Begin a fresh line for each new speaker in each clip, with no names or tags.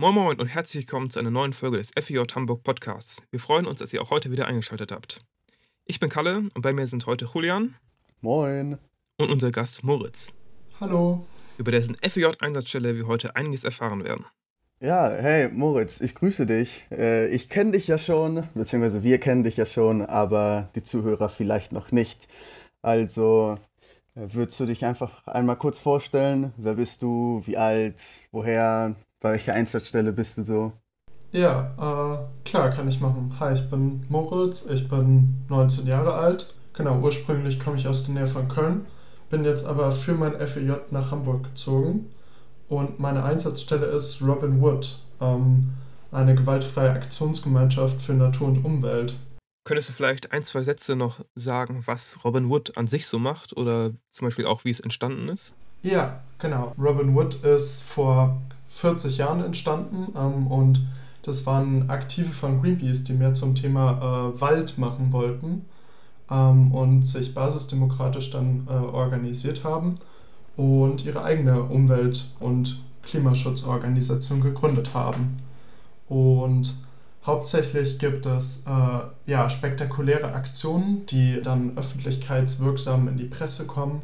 Moin Moin und herzlich willkommen zu einer neuen Folge des FEJ Hamburg Podcasts. Wir freuen uns, dass ihr auch heute wieder eingeschaltet habt. Ich bin Kalle und bei mir sind heute Julian.
Moin.
Und unser Gast Moritz.
Hallo.
Über dessen FEJ-Einsatzstelle wir heute einiges erfahren werden.
Ja, hey Moritz, ich grüße dich. Äh, ich kenne dich ja schon, beziehungsweise wir kennen dich ja schon, aber die Zuhörer vielleicht noch nicht. Also äh, würdest du dich einfach einmal kurz vorstellen? Wer bist du? Wie alt? Woher? Bei welcher Einsatzstelle bist du so?
Ja, äh, klar, kann ich machen. Hi, ich bin Moritz, ich bin 19 Jahre alt. Genau, ursprünglich komme ich aus der Nähe von Köln, bin jetzt aber für mein FEJ nach Hamburg gezogen und meine Einsatzstelle ist Robin Wood, ähm, eine gewaltfreie Aktionsgemeinschaft für Natur und Umwelt.
Könntest du vielleicht ein, zwei Sätze noch sagen, was Robin Wood an sich so macht oder zum Beispiel auch, wie es entstanden ist?
Ja, genau. Robin Wood ist vor 40 Jahren entstanden ähm, und das waren Aktive von Greenpeace, die mehr zum Thema äh, Wald machen wollten ähm, und sich basisdemokratisch dann äh, organisiert haben und ihre eigene Umwelt- und Klimaschutzorganisation gegründet haben. Und hauptsächlich gibt es äh, ja, spektakuläre Aktionen, die dann öffentlichkeitswirksam in die Presse kommen,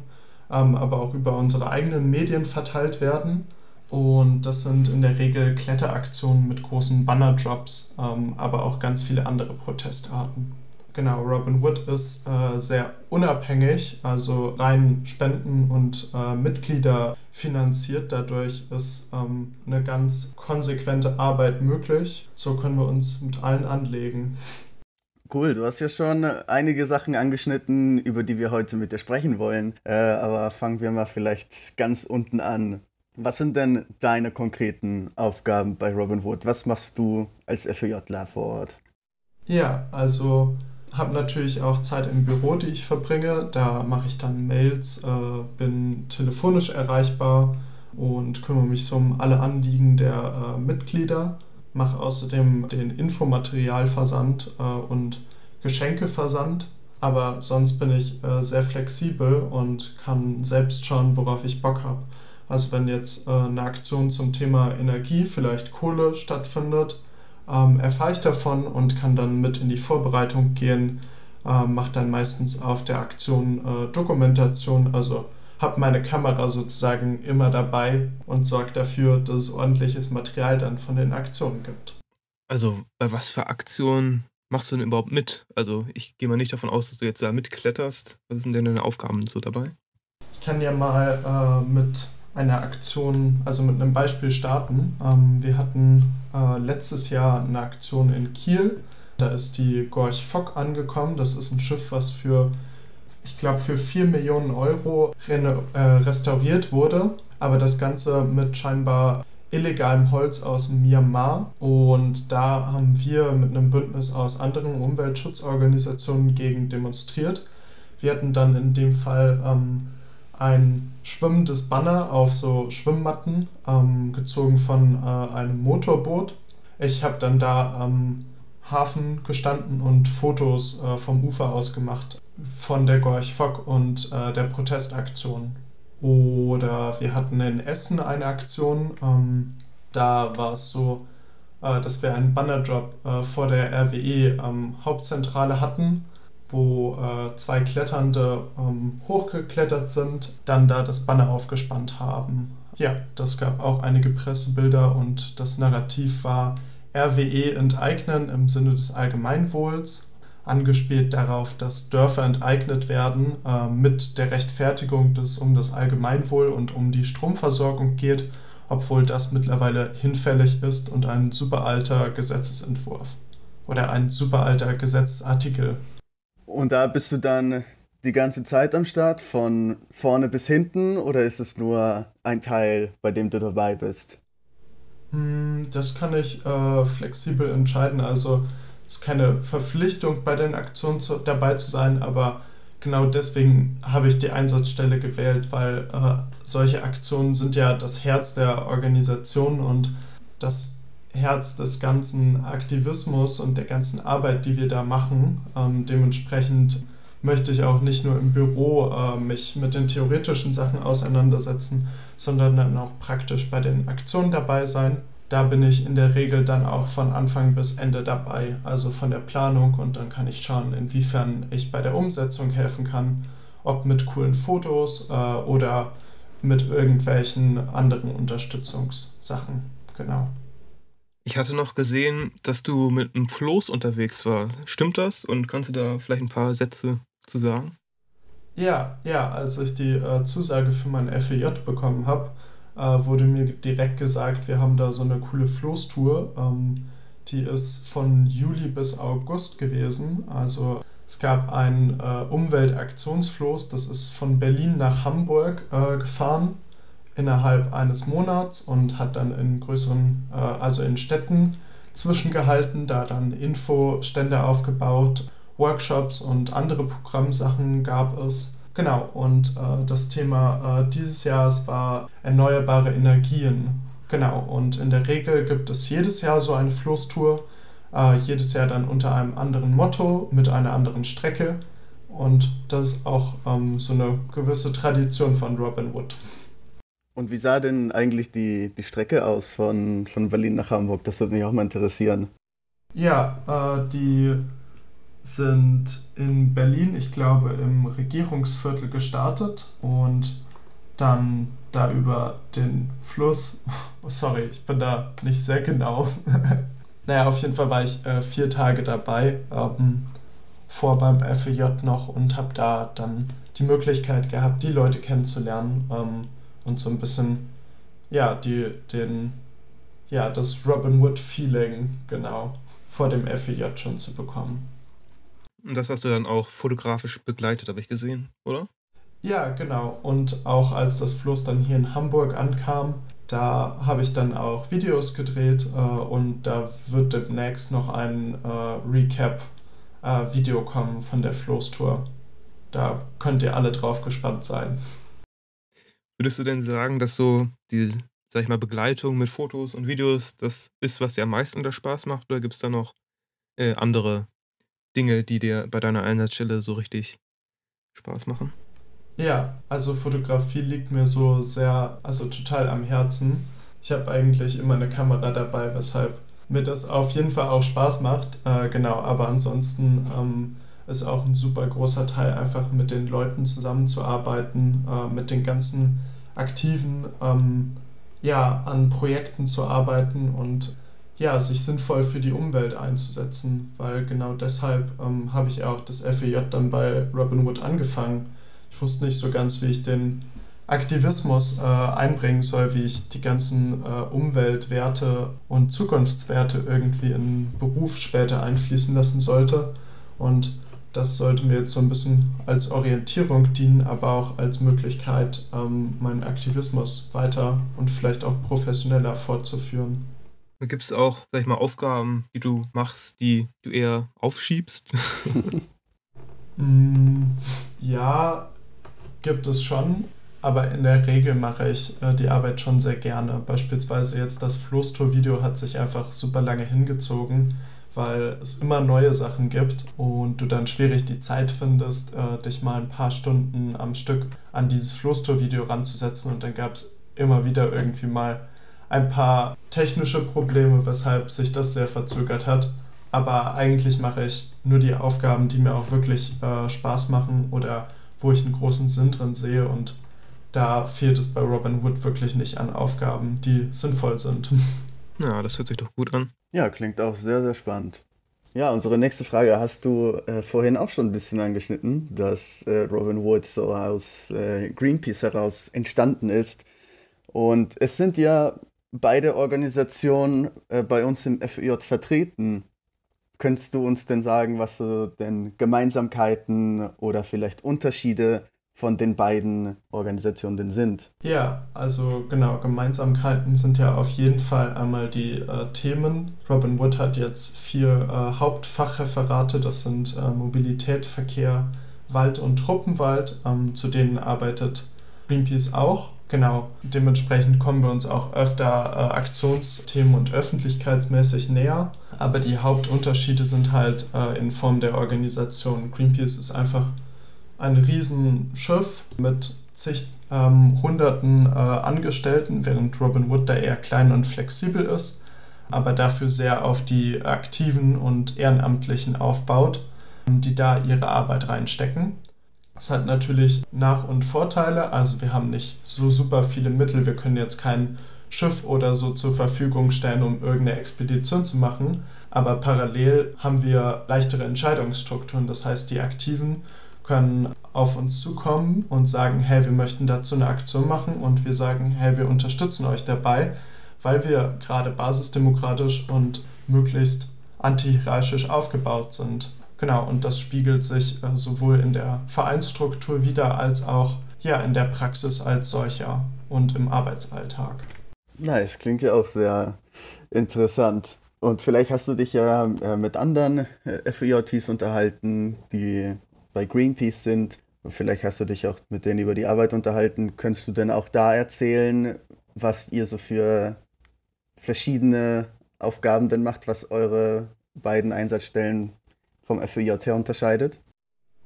ähm, aber auch über unsere eigenen Medien verteilt werden. Und das sind in der Regel Kletteraktionen mit großen Bannerdrops, ähm, aber auch ganz viele andere Protestarten. Genau, Robin Wood ist äh, sehr unabhängig, also rein Spenden und äh, Mitglieder finanziert. Dadurch ist ähm, eine ganz konsequente Arbeit möglich. So können wir uns mit allen anlegen.
Cool, du hast ja schon einige Sachen angeschnitten, über die wir heute mit dir sprechen wollen. Äh, aber fangen wir mal vielleicht ganz unten an. Was sind denn deine konkreten Aufgaben bei Robin Wood? Was machst du als FEJler vor Ort?
Ja, also habe natürlich auch Zeit im Büro, die ich verbringe. Da mache ich dann Mails, äh, bin telefonisch erreichbar und kümmere mich so um alle Anliegen der äh, Mitglieder. Mache außerdem den Infomaterialversand äh, und Geschenkeversand. Aber sonst bin ich äh, sehr flexibel und kann selbst schauen, worauf ich Bock habe. Also wenn jetzt äh, eine Aktion zum Thema Energie, vielleicht Kohle stattfindet, ähm, erfahre ich davon und kann dann mit in die Vorbereitung gehen, äh, mache dann meistens auf der Aktion äh, Dokumentation, also habe meine Kamera sozusagen immer dabei und sorge dafür, dass es ordentliches Material dann von den Aktionen gibt.
Also bei was für Aktionen machst du denn überhaupt mit? Also ich gehe mal nicht davon aus, dass du jetzt da mitkletterst. Was sind denn deine Aufgaben so dabei?
Ich kann ja mal äh, mit einer Aktion, also mit einem Beispiel starten. Ähm, wir hatten äh, letztes Jahr eine Aktion in Kiel. Da ist die Gorch Fock angekommen. Das ist ein Schiff, was für, ich glaube, für 4 Millionen Euro äh, restauriert wurde. Aber das Ganze mit scheinbar illegalem Holz aus Myanmar. Und da haben wir mit einem Bündnis aus anderen Umweltschutzorganisationen gegen demonstriert. Wir hatten dann in dem Fall ähm, ein schwimmendes Banner auf so Schwimmmatten, ähm, gezogen von äh, einem Motorboot. Ich habe dann da am Hafen gestanden und Fotos äh, vom Ufer aus gemacht von der Gorch Fock und äh, der Protestaktion. Oder wir hatten in Essen eine Aktion, ähm, da war es so, äh, dass wir einen Bannerjob äh, vor der RWE ähm, Hauptzentrale hatten wo äh, zwei Kletternde ähm, hochgeklettert sind, dann da das Banner aufgespannt haben. Ja, das gab auch einige Pressebilder und das Narrativ war RWE enteignen im Sinne des Allgemeinwohls, angespielt darauf, dass Dörfer enteignet werden äh, mit der Rechtfertigung, dass es um das Allgemeinwohl und um die Stromversorgung geht, obwohl das mittlerweile hinfällig ist und ein super alter Gesetzesentwurf oder ein super alter Gesetzesartikel
und da bist du dann die ganze Zeit am Start, von vorne bis hinten, oder ist es nur ein Teil, bei dem du dabei bist?
Hm, das kann ich äh, flexibel entscheiden. Also es ist keine Verpflichtung, bei den Aktionen zu, dabei zu sein, aber genau deswegen habe ich die Einsatzstelle gewählt, weil äh, solche Aktionen sind ja das Herz der Organisation und das Herz des ganzen Aktivismus und der ganzen Arbeit, die wir da machen. Ähm, dementsprechend möchte ich auch nicht nur im Büro äh, mich mit den theoretischen Sachen auseinandersetzen, sondern dann auch praktisch bei den Aktionen dabei sein. da bin ich in der Regel dann auch von Anfang bis Ende dabei, also von der Planung und dann kann ich schauen, inwiefern ich bei der Umsetzung helfen kann, ob mit coolen Fotos äh, oder mit irgendwelchen anderen Unterstützungssachen. Genau.
Ich hatte noch gesehen, dass du mit einem Floß unterwegs war. Stimmt das? Und kannst du da vielleicht ein paar Sätze zu sagen?
Ja, ja, als ich die äh, Zusage für mein FEJ bekommen habe, äh, wurde mir direkt gesagt, wir haben da so eine coole Floßtour. Ähm, die ist von Juli bis August gewesen. Also es gab einen äh, Umweltaktionsfloß, das ist von Berlin nach Hamburg äh, gefahren innerhalb eines Monats und hat dann in größeren, äh, also in Städten zwischengehalten, da dann Infostände aufgebaut, Workshops und andere Programmsachen gab es. Genau, und äh, das Thema äh, dieses Jahres war erneuerbare Energien. Genau, und in der Regel gibt es jedes Jahr so eine Floßtour, äh, jedes Jahr dann unter einem anderen Motto, mit einer anderen Strecke. Und das ist auch ähm, so eine gewisse Tradition von Robin Wood.
Und wie sah denn eigentlich die, die Strecke aus von, von Berlin nach Hamburg? Das würde mich auch mal interessieren.
Ja, äh, die sind in Berlin, ich glaube, im Regierungsviertel gestartet und dann da über den Fluss. Oh, sorry, ich bin da nicht sehr genau. naja, auf jeden Fall war ich äh, vier Tage dabei, ähm, vor beim FEJ noch und habe da dann die Möglichkeit gehabt, die Leute kennenzulernen ähm, und so ein bisschen, ja, die, den, ja, das Robin Hood-Feeling, genau, vor dem FEJ schon zu bekommen.
Und das hast du dann auch fotografisch begleitet, habe ich gesehen, oder?
Ja, genau. Und auch als das Floß dann hier in Hamburg ankam, da habe ich dann auch Videos gedreht äh, und da wird demnächst noch ein äh, Recap-Video äh, kommen von der Floßtour. Da könnt ihr alle drauf gespannt sein.
Würdest du denn sagen, dass so die, sag ich mal, Begleitung mit Fotos und Videos das ist, was dir am meisten da Spaß macht? Oder gibt es da noch äh, andere Dinge, die dir bei deiner Einsatzstelle so richtig Spaß machen?
Ja, also Fotografie liegt mir so sehr, also total am Herzen. Ich habe eigentlich immer eine Kamera dabei, weshalb mir das auf jeden Fall auch Spaß macht. Äh, genau, aber ansonsten ähm, ist auch ein super großer Teil, einfach mit den Leuten zusammenzuarbeiten, äh, mit den ganzen Aktiven ähm, ja, an Projekten zu arbeiten und ja, sich sinnvoll für die Umwelt einzusetzen, weil genau deshalb ähm, habe ich auch das FEJ dann bei Robin Wood angefangen. Ich wusste nicht so ganz, wie ich den Aktivismus äh, einbringen soll, wie ich die ganzen äh, Umweltwerte und Zukunftswerte irgendwie in Beruf später einfließen lassen sollte. Und das sollte mir jetzt so ein bisschen als Orientierung dienen, aber auch als Möglichkeit, ähm, meinen Aktivismus weiter und vielleicht auch professioneller fortzuführen.
Gibt es auch, sag ich mal, Aufgaben, die du machst, die du eher aufschiebst?
mm, ja, gibt es schon. Aber in der Regel mache ich äh, die Arbeit schon sehr gerne. Beispielsweise jetzt das Floßtour-Video hat sich einfach super lange hingezogen, weil es immer neue Sachen gibt und du dann schwierig die Zeit findest, äh, dich mal ein paar Stunden am Stück an dieses Floßtour-Video ranzusetzen. Und dann gab es immer wieder irgendwie mal ein paar technische Probleme, weshalb sich das sehr verzögert hat. Aber eigentlich mache ich nur die Aufgaben, die mir auch wirklich äh, Spaß machen oder wo ich einen großen Sinn drin sehe. Und da fehlt es bei Robin Wood wirklich nicht an Aufgaben, die sinnvoll sind.
Ja, das hört sich doch gut an.
Ja, klingt auch sehr, sehr spannend. Ja, unsere nächste Frage hast du äh, vorhin auch schon ein bisschen angeschnitten, dass äh, Robin Wood so aus äh, Greenpeace heraus entstanden ist. Und es sind ja beide Organisationen äh, bei uns im FEJ vertreten. Könntest du uns denn sagen, was so denn Gemeinsamkeiten oder vielleicht Unterschiede von den beiden Organisationen sind?
Ja, also genau, Gemeinsamkeiten sind ja auf jeden Fall einmal die äh, Themen. Robin Wood hat jetzt vier äh, Hauptfachreferate, das sind äh, Mobilität, Verkehr, Wald und Truppenwald, ähm, zu denen arbeitet Greenpeace auch. Genau, dementsprechend kommen wir uns auch öfter äh, Aktionsthemen und öffentlichkeitsmäßig näher. Aber die Hauptunterschiede sind halt äh, in Form der Organisation. Greenpeace ist einfach ein Riesenschiff mit zig ähm, hunderten äh, Angestellten, während Robin Wood da eher klein und flexibel ist, aber dafür sehr auf die Aktiven und Ehrenamtlichen aufbaut, die da ihre Arbeit reinstecken. Es hat natürlich Nach- und Vorteile, also wir haben nicht so super viele Mittel, wir können jetzt kein Schiff oder so zur Verfügung stellen, um irgendeine Expedition zu machen, aber parallel haben wir leichtere Entscheidungsstrukturen. Das heißt, die Aktiven können auf uns zukommen und sagen, hey, wir möchten dazu eine Aktion machen und wir sagen, hey, wir unterstützen euch dabei, weil wir gerade basisdemokratisch und möglichst antihierarchisch aufgebaut sind. Genau, und das spiegelt sich äh, sowohl in der Vereinsstruktur wieder als auch ja, in der Praxis als solcher und im Arbeitsalltag.
Nice, klingt ja auch sehr interessant. Und vielleicht hast du dich ja äh, mit anderen äh, FEJs unterhalten, die bei Greenpeace sind. Und vielleicht hast du dich auch mit denen über die Arbeit unterhalten. Könntest du denn auch da erzählen, was ihr so für verschiedene Aufgaben denn macht, was eure beiden Einsatzstellen vom FEJ her unterscheidet?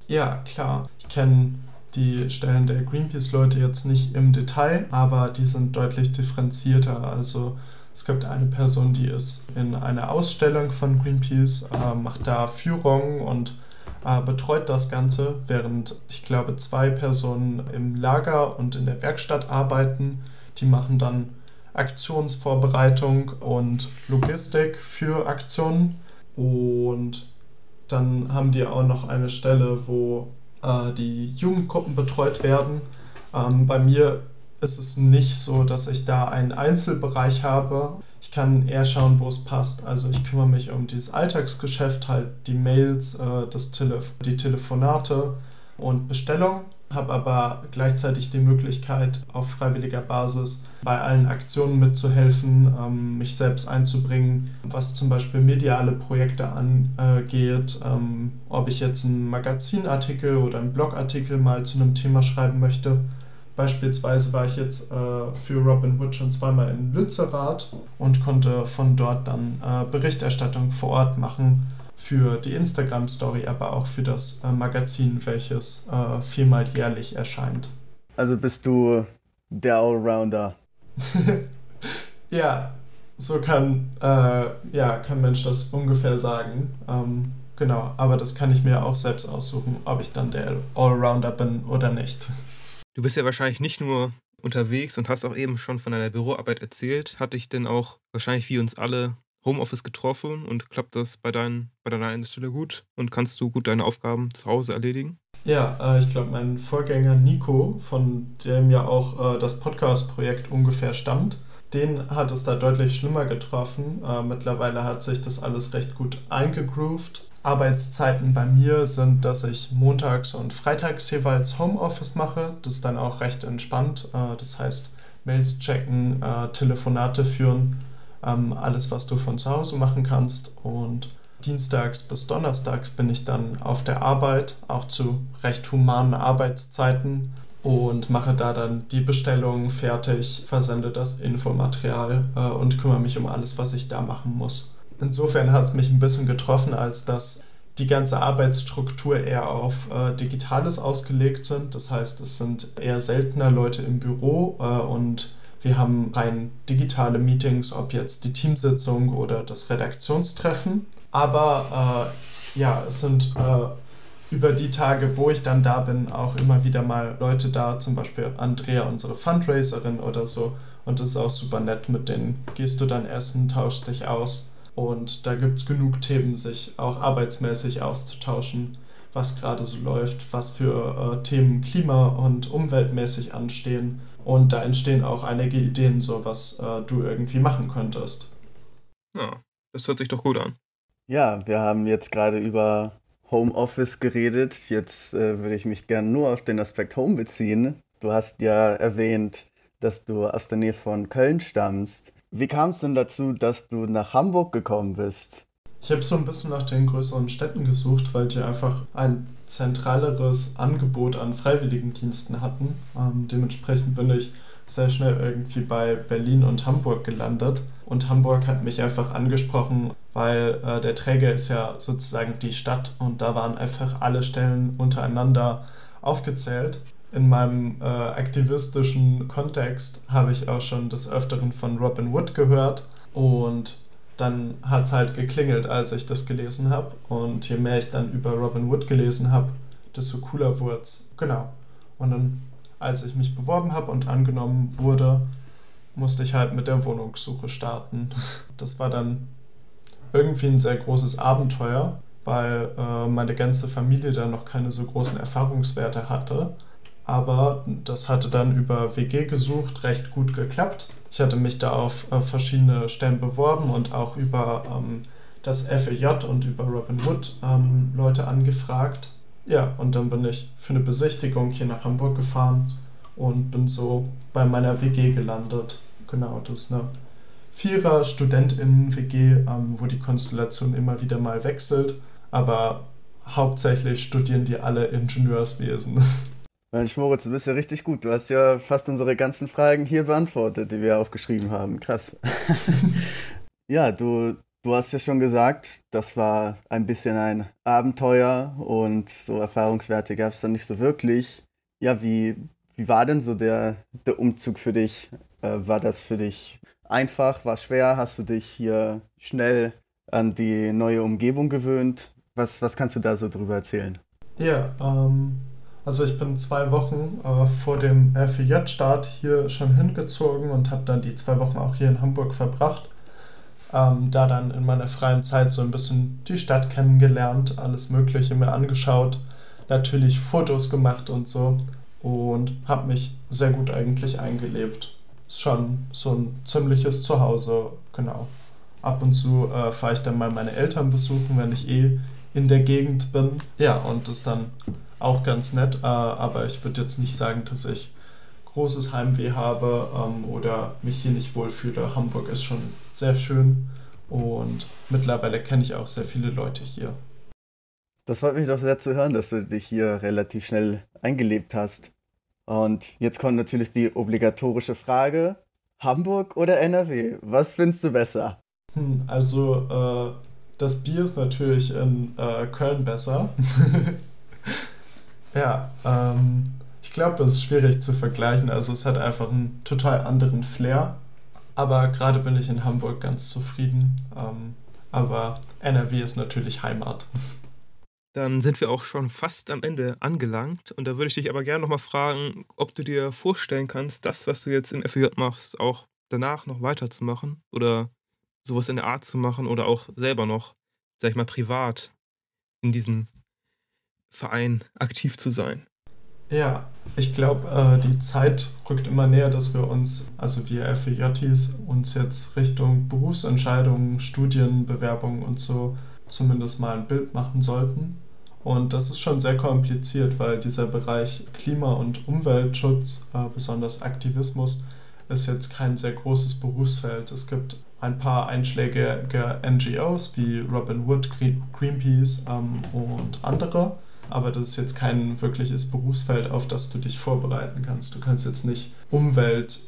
Ja, klar. Ich kenne die Stellen der Greenpeace-Leute jetzt nicht im Detail, aber die sind deutlich differenzierter. Also es gibt eine Person, die ist in einer Ausstellung von Greenpeace, äh, macht da Führungen und äh, betreut das Ganze, während ich glaube zwei Personen im Lager und in der Werkstatt arbeiten. Die machen dann Aktionsvorbereitung und Logistik für Aktionen. Und dann haben die auch noch eine Stelle, wo äh, die Jugendgruppen betreut werden. Ähm, bei mir ist es nicht so, dass ich da einen Einzelbereich habe. Ich kann eher schauen, wo es passt. Also ich kümmere mich um dieses Alltagsgeschäft, halt die Mails, äh, das Telef die Telefonate und Bestellung, habe aber gleichzeitig die Möglichkeit, auf freiwilliger Basis bei allen Aktionen mitzuhelfen, ähm, mich selbst einzubringen, was zum Beispiel mediale Projekte angeht, ähm, ob ich jetzt einen Magazinartikel oder einen Blogartikel mal zu einem Thema schreiben möchte Beispielsweise war ich jetzt äh, für Robin Hood schon zweimal in Lützerath und konnte von dort dann äh, Berichterstattung vor Ort machen für die Instagram-Story, aber auch für das äh, Magazin, welches äh, viermal jährlich erscheint.
Also bist du der Allrounder.
ja, so kann, äh, ja, kann Mensch das ungefähr sagen. Ähm, genau, aber das kann ich mir auch selbst aussuchen, ob ich dann der Allrounder bin oder nicht.
Du bist ja wahrscheinlich nicht nur unterwegs und hast auch eben schon von deiner Büroarbeit erzählt. Hat dich denn auch wahrscheinlich wie uns alle Homeoffice getroffen und klappt das bei, dein, bei deiner Einstellung gut und kannst du gut deine Aufgaben zu Hause erledigen?
Ja, äh, ich glaube, mein Vorgänger Nico, von dem ja auch äh, das Podcast-Projekt ungefähr stammt, den hat es da deutlich schlimmer getroffen. Äh, mittlerweile hat sich das alles recht gut eingegroovt. Arbeitszeiten bei mir sind, dass ich montags und freitags jeweils Homeoffice mache. Das ist dann auch recht entspannt. Äh, das heißt, Mails checken, äh, Telefonate führen, ähm, alles, was du von zu Hause machen kannst. Und dienstags bis donnerstags bin ich dann auf der Arbeit, auch zu recht humanen Arbeitszeiten und mache da dann die Bestellung fertig, versende das Infomaterial äh, und kümmere mich um alles, was ich da machen muss. Insofern hat es mich ein bisschen getroffen, als dass die ganze Arbeitsstruktur eher auf äh, Digitales ausgelegt sind. Das heißt, es sind eher seltener Leute im Büro äh, und wir haben rein digitale Meetings, ob jetzt die Teamsitzung oder das Redaktionstreffen. Aber äh, ja, es sind äh, über die Tage, wo ich dann da bin, auch immer wieder mal Leute da, zum Beispiel Andrea, unsere Fundraiserin oder so. Und das ist auch super nett, mit denen gehst du dann essen, tauschst dich aus. Und da gibt es genug Themen, sich auch arbeitsmäßig auszutauschen, was gerade so läuft, was für äh, Themen klima- und umweltmäßig anstehen. Und da entstehen auch einige Ideen, so was äh, du irgendwie machen könntest.
Ja, das hört sich doch gut an.
Ja, wir haben jetzt gerade über Homeoffice geredet. Jetzt äh, würde ich mich gerne nur auf den Aspekt Home beziehen. Du hast ja erwähnt, dass du aus der Nähe von Köln stammst. Wie kam es denn dazu, dass du nach Hamburg gekommen bist?
Ich habe so ein bisschen nach den größeren Städten gesucht, weil die einfach ein zentraleres Angebot an Freiwilligendiensten hatten. Ähm, dementsprechend bin ich sehr schnell irgendwie bei Berlin und Hamburg gelandet. Und Hamburg hat mich einfach angesprochen, weil äh, der Träger ist ja sozusagen die Stadt und da waren einfach alle Stellen untereinander aufgezählt. in meinem äh, aktivistischen Kontext habe ich auch schon des Öfteren von Robin Wood gehört und dann hat es halt geklingelt, als ich das gelesen habe. Und je mehr ich dann über Robin Wood gelesen habe, desto cooler wurde es. Genau. Und dann, als ich mich beworben habe und angenommen wurde, musste ich halt mit der Wohnungssuche starten. Das war dann irgendwie ein sehr großes Abenteuer, weil äh, meine ganze Familie da noch keine so großen Erfahrungswerte hatte. Aber das hatte dann über WG gesucht recht gut geklappt. Ich hatte mich da auf äh, verschiedene Stellen beworben und auch über ähm, das FEJ und über Robin Wood ähm, Leute angefragt. Ja, und dann bin ich für eine Besichtigung hier nach Hamburg gefahren und bin so bei meiner WG gelandet. Genau, das ist eine Vierer StudentInnen-WG, ähm, wo die Konstellation immer wieder mal wechselt, aber hauptsächlich studieren die alle Ingenieurswesen.
Mensch, Moritz, du bist ja richtig gut. Du hast ja fast unsere ganzen Fragen hier beantwortet, die wir aufgeschrieben haben. Krass. ja, du Du hast ja schon gesagt, das war ein bisschen ein Abenteuer und so Erfahrungswerte gab es dann nicht so wirklich. Ja, wie, wie war denn so der, der Umzug für dich? Äh, war das für dich einfach, war schwer? Hast du dich hier schnell an die neue Umgebung gewöhnt? Was, was kannst du da so drüber erzählen?
Ja, ähm, also ich bin zwei Wochen äh, vor dem FEJ-Start hier schon hingezogen und habe dann die zwei Wochen auch hier in Hamburg verbracht ähm, da dann in meiner freien Zeit so ein bisschen die Stadt kennengelernt, alles Mögliche mir angeschaut, natürlich Fotos gemacht und so und habe mich sehr gut eigentlich eingelebt. Ist schon so ein ziemliches Zuhause, genau. Ab und zu äh, fahre ich dann mal meine Eltern besuchen, wenn ich eh in der Gegend bin. Ja, und ist dann auch ganz nett, äh, aber ich würde jetzt nicht sagen, dass ich großes Heimweh habe ähm, oder mich hier nicht wohlfühle. Hamburg ist schon sehr schön und mittlerweile kenne ich auch sehr viele Leute hier.
Das freut mich doch sehr zu hören, dass du dich hier relativ schnell eingelebt hast. Und jetzt kommt natürlich die obligatorische Frage: Hamburg oder NRW? Was findest du besser?
Hm, also, äh, das Bier ist natürlich in äh, Köln besser. ja, ähm, ich glaube, das ist schwierig zu vergleichen. Also es hat einfach einen total anderen Flair. Aber gerade bin ich in Hamburg ganz zufrieden. Ähm, aber NRW ist natürlich Heimat.
Dann sind wir auch schon fast am Ende angelangt. Und da würde ich dich aber gerne nochmal fragen, ob du dir vorstellen kannst, das, was du jetzt im FJ machst, auch danach noch weiterzumachen oder sowas in der Art zu machen oder auch selber noch, sag ich mal, privat in diesem Verein aktiv zu sein.
Ja, ich glaube, äh, die Zeit rückt immer näher, dass wir uns, also wir FEJs, uns jetzt Richtung Berufsentscheidungen, Studienbewerbungen und so zumindest mal ein Bild machen sollten. Und das ist schon sehr kompliziert, weil dieser Bereich Klima- und Umweltschutz, äh, besonders Aktivismus, ist jetzt kein sehr großes Berufsfeld. Es gibt ein paar einschlägige NGOs wie Robin Wood, Greenpeace ähm, und andere aber das ist jetzt kein wirkliches Berufsfeld, auf das du dich vorbereiten kannst. Du kannst jetzt nicht Umwelt,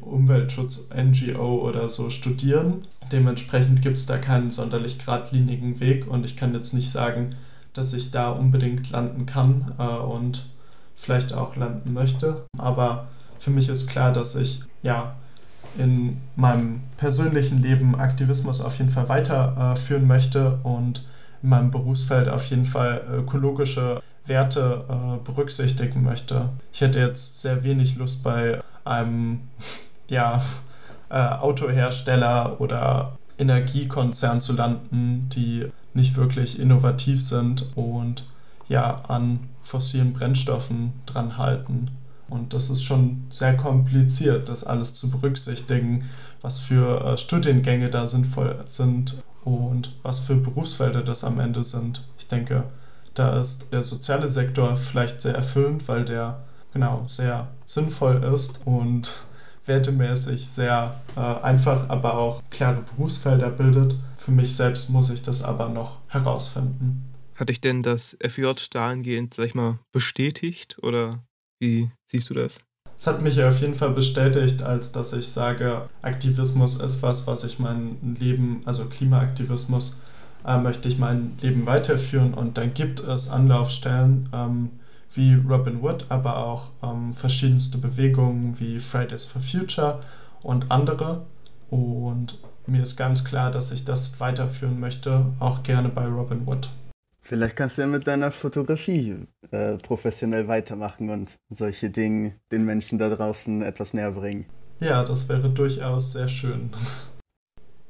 Umweltschutz, NGO oder so studieren. Dementsprechend gibt es da keinen sonderlich geradlinigen Weg und ich kann jetzt nicht sagen, dass ich da unbedingt landen kann äh, und vielleicht auch landen möchte. Aber für mich ist klar, dass ich ja in meinem persönlichen Leben Aktivismus auf jeden Fall weiterführen äh, möchte und in meinem Berufsfeld auf jeden Fall ökologische Werte äh, berücksichtigen möchte. Ich hätte jetzt sehr wenig Lust bei einem ja, äh, Autohersteller oder Energiekonzern zu landen, die nicht wirklich innovativ sind und ja an fossilen Brennstoffen dran halten. Und das ist schon sehr kompliziert, das alles zu berücksichtigen, was für äh, Studiengänge da sinnvoll sind und was für Berufsfelder das am Ende sind. Ich denke, da ist der soziale Sektor vielleicht sehr erfüllend, weil der genau sehr sinnvoll ist und wertemäßig sehr äh, einfach, aber auch klare Berufsfelder bildet. Für mich selbst muss ich das aber noch herausfinden.
Hat dich denn das FJ dahingehend, sag ich mal, bestätigt oder wie siehst du das?
Es hat mich auf jeden Fall bestätigt, als dass ich sage, Aktivismus ist was, was ich mein Leben, also Klimaaktivismus, äh, möchte ich mein Leben weiterführen und dann gibt es Anlaufstellen ähm, wie Robin Wood, aber auch ähm, verschiedenste Bewegungen wie Fridays for Future und andere. Und mir ist ganz klar, dass ich das weiterführen möchte, auch gerne bei Robin Wood.
Vielleicht kannst du ja mit deiner Fotografie äh, professionell weitermachen und solche Dinge den Menschen da draußen etwas näher bringen.
Ja, das wäre durchaus sehr schön.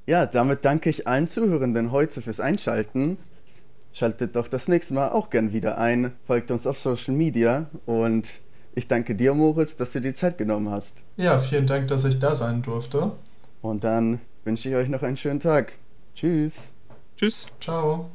Ja, damit danke ich allen Zuhörenden heute fürs Einschalten. Schaltet doch das nächste Mal auch gern wieder ein, folgt uns auf Social Media und ich danke dir, Moritz, dass du die Zeit genommen hast.
Ja, vielen Dank, dass ich da sein durfte.
Und dann wünsche ich euch noch einen schönen Tag. Tschüss.
Tschüss.
Ciao.